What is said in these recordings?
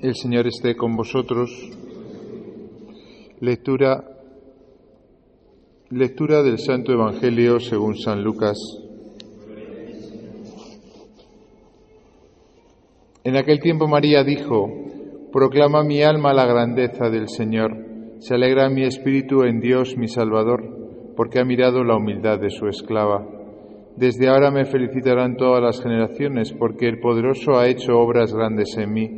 El Señor esté con vosotros. Lectura Lectura del Santo Evangelio según San Lucas. En aquel tiempo María dijo, Proclama mi alma la grandeza del Señor, se alegra mi espíritu en Dios mi Salvador, porque ha mirado la humildad de su esclava. Desde ahora me felicitarán todas las generaciones, porque el poderoso ha hecho obras grandes en mí.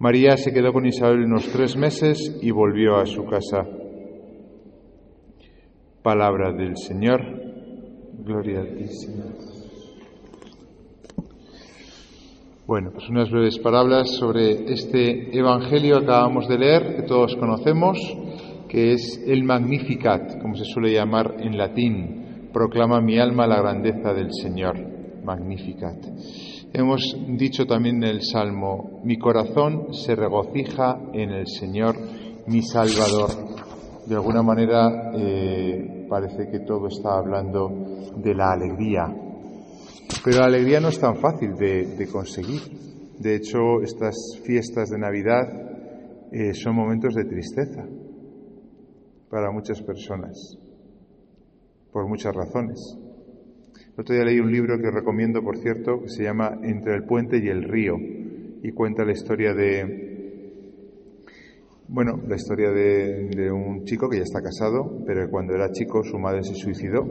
María se quedó con Isabel unos tres meses y volvió a su casa. Palabra del Señor. Gloria. Bueno, pues unas breves palabras sobre este Evangelio que acabamos de leer, que todos conocemos, que es el Magnificat, como se suele llamar en latín. Proclama mi alma la grandeza del Señor. Magnificat. Hemos dicho también en el Salmo, mi corazón se regocija en el Señor, mi Salvador. De alguna manera eh, parece que todo está hablando de la alegría. Pero la alegría no es tan fácil de, conseguir. De hecho, estas fiestas de Navidad eh, son momentos de tristeza para muchas personas, por muchas razones. Otro día leí un libro que recomiendo, por cierto, que se llama Entre el puente y el río y cuenta la historia de, bueno, la historia de, un chico que ya está casado, pero que cuando era chico su madre se suicidó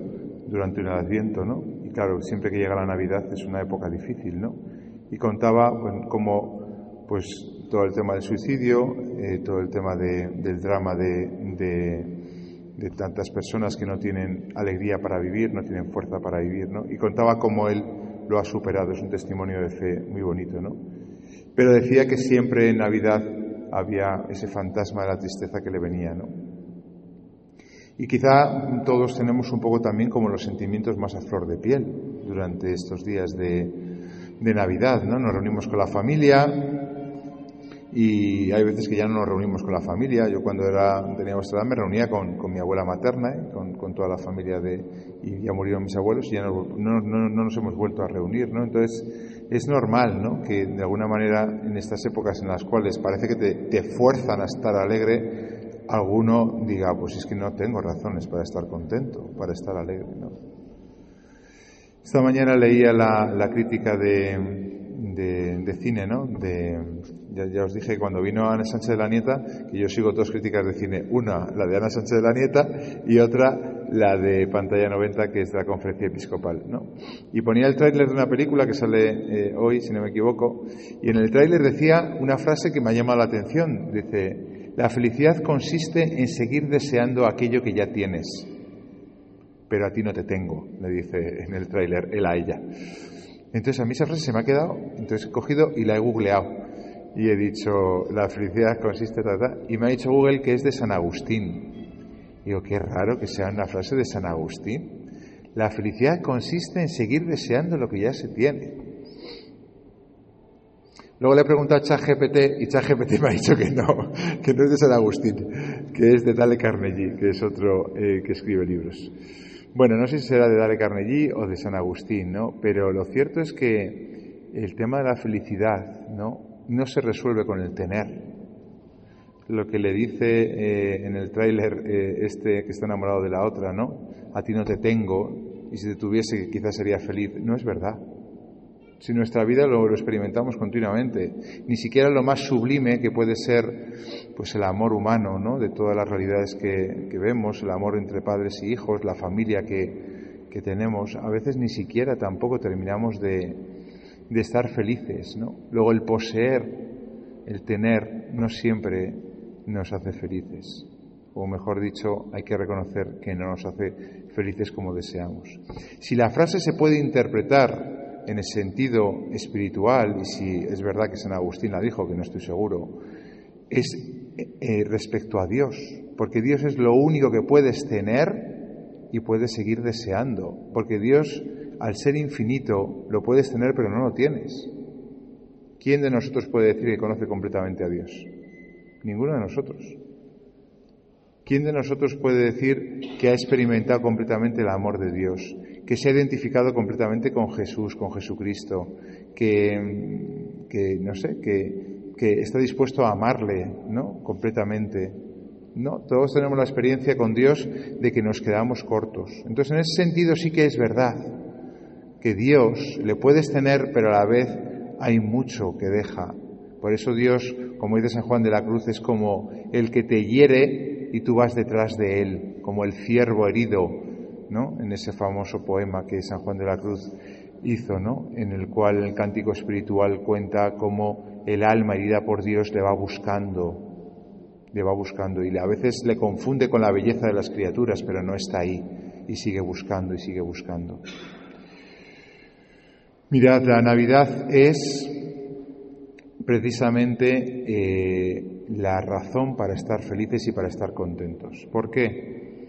durante un adviento, ¿no? Y claro, siempre que llega la Navidad es una época difícil, ¿no? Y contaba cómo, pues, todo el tema del suicidio, eh, todo el tema del drama de de tantas personas que no tienen alegría para vivir, no tienen fuerza para vivir, ¿no? Y contaba cómo él lo ha superado, es un testimonio de fe muy bonito, ¿no? Pero decía que siempre en Navidad había ese fantasma de la tristeza que le venía, ¿no? Y quizá todos tenemos un poco también como los sentimientos más a flor de piel durante estos días de, de Navidad, ¿no? Nos reunimos con la familia, y hay veces que ya no nos reunimos con la familia. Yo cuando era, tenía vuestra edad me reunía con, con mi abuela materna, ¿eh? con, con, toda la familia de... y ya murieron mis abuelos y ya no, no, no, nos hemos vuelto a reunir, ¿no? Entonces es normal, ¿no? Que de alguna manera en estas épocas en las cuales parece que te, te fuerzan a estar alegre, alguno diga, pues es que no tengo razones para estar contento, para estar alegre, ¿no? Esta mañana leía la, la crítica de, de, cine, ¿no? De, ya, os dije cuando vino Ana Sánchez de la Nieta, que yo sigo dos críticas de cine. Una, la de Ana Sánchez de la Nieta, y otra, la de Pantalla 90, que es de la Conferencia Episcopal, ¿no? Y ponía el tráiler de una película que sale eh, hoy, si no me equivoco, y en el tráiler decía una frase que me ha llamado la atención. Dice, la felicidad consiste en seguir deseando aquello que ya tienes, pero a ti no te tengo, le dice en el tráiler él a ella. Entonces a mí esa frase se me ha quedado, entonces he cogido y la he googleado y he dicho, la felicidad consiste, en y me ha dicho Google que es de San Agustín. Digo, qué raro que sea una frase de San Agustín. La felicidad consiste en seguir deseando lo que ya se tiene. Luego le he preguntado a ChatGPT y ChatGPT me ha dicho que no, que no es de San Agustín, que es de Dale Carnegie, que es otro eh, que escribe libros. Bueno, no sé si será de Dale Carnegie o de San Agustín, ¿no? Pero lo cierto es que el tema de la felicidad, ¿no? No se resuelve con el tener. Lo que le dice eh, en el tráiler eh, este que está enamorado de la otra, ¿no? A ti no te tengo y si te tuviese quizás sería feliz. No es verdad. Si nuestra vida lo, experimentamos continuamente, ni siquiera lo más sublime que puede ser pues el amor humano, ¿no? De todas las realidades que, vemos, el amor entre padres y hijos, la familia que, que tenemos, a veces ni siquiera tampoco terminamos de, de estar felices, ¿no? Luego el poseer, el tener, no siempre nos hace felices. O mejor dicho, hay que reconocer que no nos hace felices como deseamos. Si la frase se puede interpretar en el sentido espiritual, y si es verdad que San Agustín la dijo, que no estoy seguro, es eh, respecto a Dios, porque Dios es lo único que puedes tener y puedes seguir deseando, porque Dios, al ser infinito, lo puedes tener pero no lo tienes. ¿Quién de nosotros puede decir que conoce completamente a Dios? Ninguno de nosotros. ¿Quién de nosotros puede decir que ha experimentado completamente el amor de Dios, que se ha identificado completamente con Jesús, con Jesucristo, que, que no sé, que, que, está dispuesto a amarle, ¿no? Completamente. No, todos tenemos la experiencia con Dios de que nos quedamos cortos. Entonces, en ese sentido sí que es verdad que Dios le puedes tener, pero a la vez hay mucho que deja. Por eso Dios, como dice San Juan de la Cruz, es como el que te hiere y tú vas detrás de él, como el ciervo herido, ¿no? En ese famoso poema que San Juan de la Cruz hizo, ¿no? En el cual el cántico espiritual cuenta cómo el alma herida por Dios le va buscando, le va buscando y a veces le confunde con la belleza de las criaturas, pero no está ahí y sigue buscando y sigue buscando. Mirad, la Navidad es precisamente eh, la razón para estar felices y para estar contentos. ¿Por qué?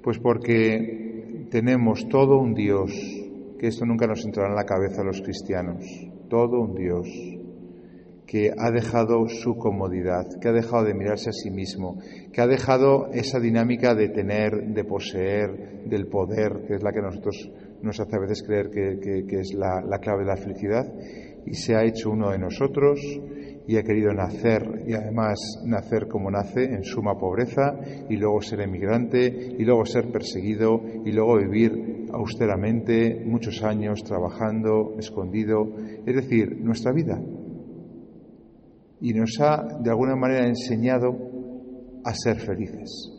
Pues porque tenemos todo un Dios, que esto nunca nos entrará en la cabeza a los cristianos, todo un Dios que ha dejado su comodidad, que ha dejado de mirarse a sí mismo, que ha dejado esa dinámica de tener, de poseer, del poder, que es la que nosotros nos hace a veces creer que, es la, la clave de la felicidad, y se ha hecho uno de nosotros y ha querido nacer y además nacer como nace en suma pobreza y luego ser emigrante y luego ser perseguido y luego vivir austeramente muchos años trabajando escondido, es decir, nuestra vida. Y nos ha de alguna manera enseñado a ser felices.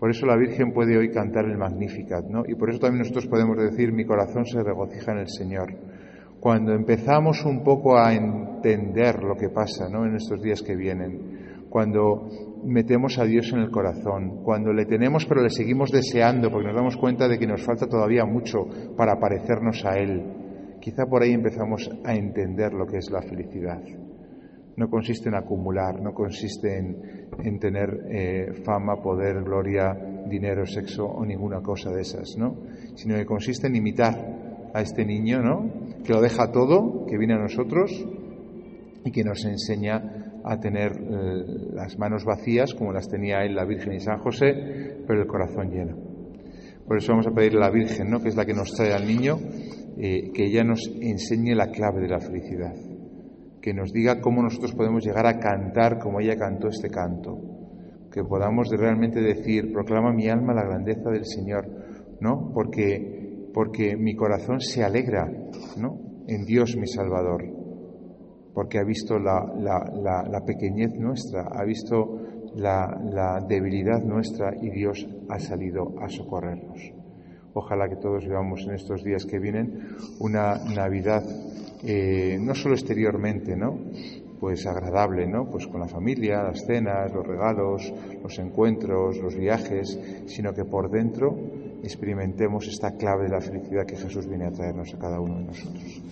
Por eso la Virgen puede hoy cantar el Magnificat, ¿no? Y por eso también nosotros podemos decir, mi corazón se regocija en el Señor cuando empezamos un poco a entender lo que pasa ¿no? en estos días que vienen, cuando metemos a Dios en el corazón, cuando le tenemos pero le seguimos deseando porque nos damos cuenta de que nos falta todavía mucho para parecernos a Él, quizá por ahí empezamos a entender lo que es la felicidad. No consiste en acumular, no consiste en, tener eh, fama, poder, gloria, dinero, sexo o ninguna cosa de esas, ¿no? Sino que consiste en imitar a este niño, ¿no? Que lo deja todo, que viene a nosotros y que nos enseña a tener eh, las manos vacías, como las tenía él la Virgen y San José, pero el corazón lleno. Por eso vamos a pedirle a la Virgen, ¿no? que es la que nos trae al niño, eh, que ella nos enseñe la clave de la felicidad, que nos diga cómo nosotros podemos llegar a cantar como ella cantó este canto, que podamos realmente decir, proclama mi alma la grandeza del Señor, ¿no? Porque porque mi corazón se alegra ¿no? en Dios mi Salvador, porque ha visto la, la, pequeñez nuestra, ha visto la, debilidad nuestra y Dios ha salido a socorrernos. Ojalá que todos vivamos en estos días que vienen una Navidad eh, no solo exteriormente, ¿no? pues agradable, ¿no? Pues con la familia, las cenas, los regalos, los encuentros, los viajes, sino que por dentro experimentemos esta clave de la felicidad que Jesús viene a traernos a cada uno de nosotros.